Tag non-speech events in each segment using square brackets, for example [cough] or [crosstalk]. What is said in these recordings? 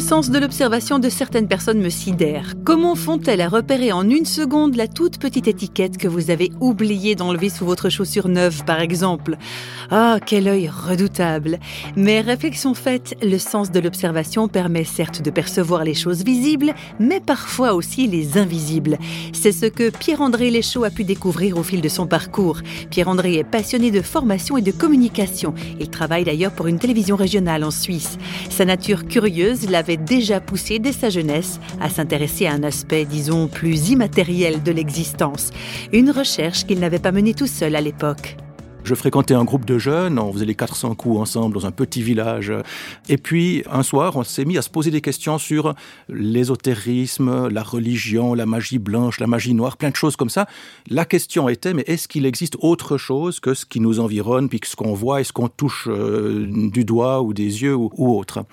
sens de l'observation de certaines personnes me sidère. Comment font-elles à repérer en une seconde la toute petite étiquette que vous avez oublié d'enlever sous votre chaussure neuve, par exemple? Ah, quel œil redoutable Mais réflexion faite, le sens de l'observation permet certes de percevoir les choses visibles, mais parfois aussi les invisibles. C'est ce que Pierre-André Léchaud a pu découvrir au fil de son parcours. Pierre-André est passionné de formation et de communication. Il travaille d'ailleurs pour une télévision régionale en Suisse. Sa nature curieuse l'a déjà poussé dès sa jeunesse à s'intéresser à un aspect, disons, plus immatériel de l'existence. Une recherche qu'il n'avait pas menée tout seul à l'époque. Je fréquentais un groupe de jeunes, on faisait les 400 coups ensemble dans un petit village. Et puis, un soir, on s'est mis à se poser des questions sur l'ésotérisme, la religion, la magie blanche, la magie noire, plein de choses comme ça. La question était, mais est-ce qu'il existe autre chose que ce qui nous environne, puis que ce qu'on voit et ce qu'on touche euh, du doigt ou des yeux ou, ou autre?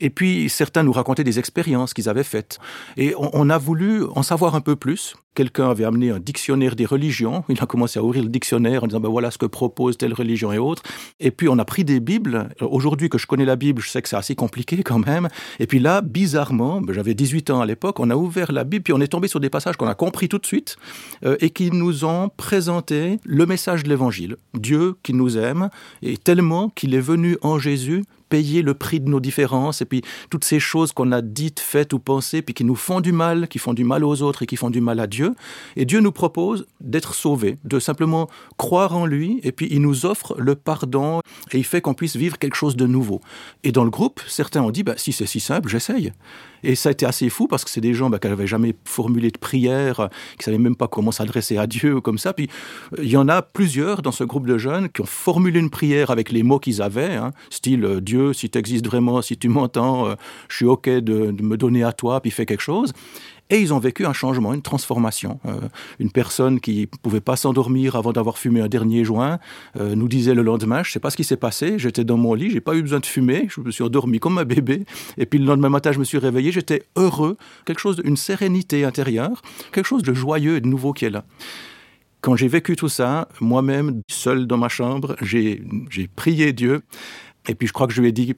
Et puis certains nous racontaient des expériences qu'ils avaient faites. Et on, a voulu en savoir un peu plus. Quelqu'un avait amené un dictionnaire des religions. Il a commencé à ouvrir le dictionnaire en disant ben voilà ce que propose telle religion et autres. Et puis on a pris des Bibles. Aujourd'hui que je connais la Bible, je sais que c'est assez compliqué [laughs] quand même. Et puis là, bizarrement, ben j'avais 18 ans à l'époque, on a ouvert la Bible puis on est tombé sur des passages qu'on a compris tout de suite euh, et qui nous ont présenté le message de l'Évangile. Dieu qui nous aime et tellement qu'il est venu en Jésus payer le prix de nos différences et puis toutes ces choses qu'on a dites, faites ou pensées, puis qui nous font du mal, qui font du mal aux autres et qui font du mal à Dieu. Et Dieu nous propose d'être sauvés, de simplement croire en lui, et puis il nous offre le pardon et il fait qu'on puisse vivre quelque chose de nouveau. Et dans le groupe, certains ont dit, bah, si c'est si simple, j'essaye. Et ça a été assez fou parce que c'est des gens bah, qui n'avaient jamais formulé de prière, qui savaient même pas comment s'adresser à Dieu comme ça. Puis euh, il y en a plusieurs dans ce groupe de jeunes qui ont formulé une prière avec les mots qu'ils avaient, hein, style euh, Dieu, si tu existes vraiment, si tu m'entends, euh, je suis ok de, de me donner à toi, puis fais quelque chose. Et ils ont vécu un changement, une transformation. Euh, une personne qui pouvait pas s'endormir avant d'avoir fumé un dernier joint euh, nous disait le lendemain, je sais pas ce qui s'est passé, j'étais dans mon lit, j'ai pas eu besoin de fumer, je me suis endormi comme un bébé. Et puis le lendemain matin, je me suis réveillé, j'étais heureux, quelque chose, une sérénité intérieure, quelque chose de joyeux et de nouveau qui est là. Quand j'ai vécu tout ça, moi-même, seul dans ma chambre, j'ai prié Dieu. Et puis je crois que je lui ai dit,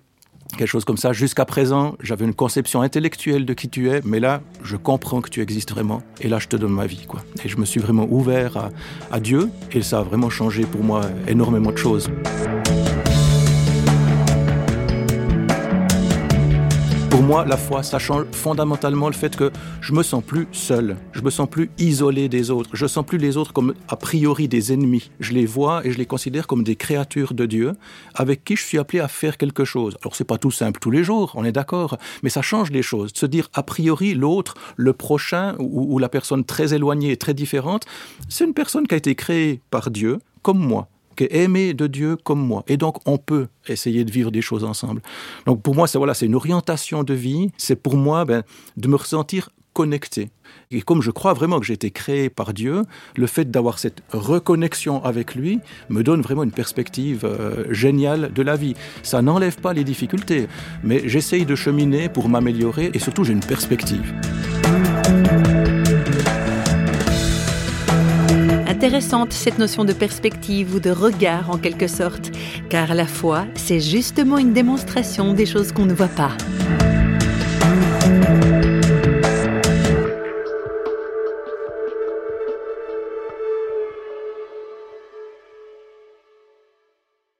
quelque chose comme ça. Jusqu'à présent, j'avais une conception intellectuelle de qui tu es, mais là, je comprends que tu existes vraiment. Et là, je te donne ma vie. Quoi. Et je me suis vraiment ouvert à, à Dieu, et ça a vraiment changé pour moi énormément de choses. Pour moi, la foi, ça change fondamentalement le fait que je me sens plus seul, je me sens plus isolé des autres, je sens plus les autres comme a priori des ennemis. Je les vois et je les considère comme des créatures de Dieu avec qui je suis appelé à faire quelque chose. Alors c'est pas tout simple tous les jours, on est d'accord, mais ça change les choses. Se dire a priori l'autre, le prochain ou, la personne très éloignée, très différente, c'est une personne qui a été créée par Dieu comme moi aimé de Dieu comme moi. Et donc, on peut essayer de vivre des choses ensemble. Donc, pour moi, c'est voilà, une orientation de vie. C'est pour moi ben, de me ressentir connecté. Et comme je crois vraiment que j'ai été créé par Dieu, le fait d'avoir cette reconnexion avec lui me donne vraiment une perspective euh, géniale de la vie. Ça n'enlève pas les difficultés, mais j'essaye de cheminer pour m'améliorer et surtout j'ai une perspective. Intéressante cette notion de perspective ou de regard en quelque sorte, car la foi, c'est justement une démonstration des choses qu'on ne voit pas.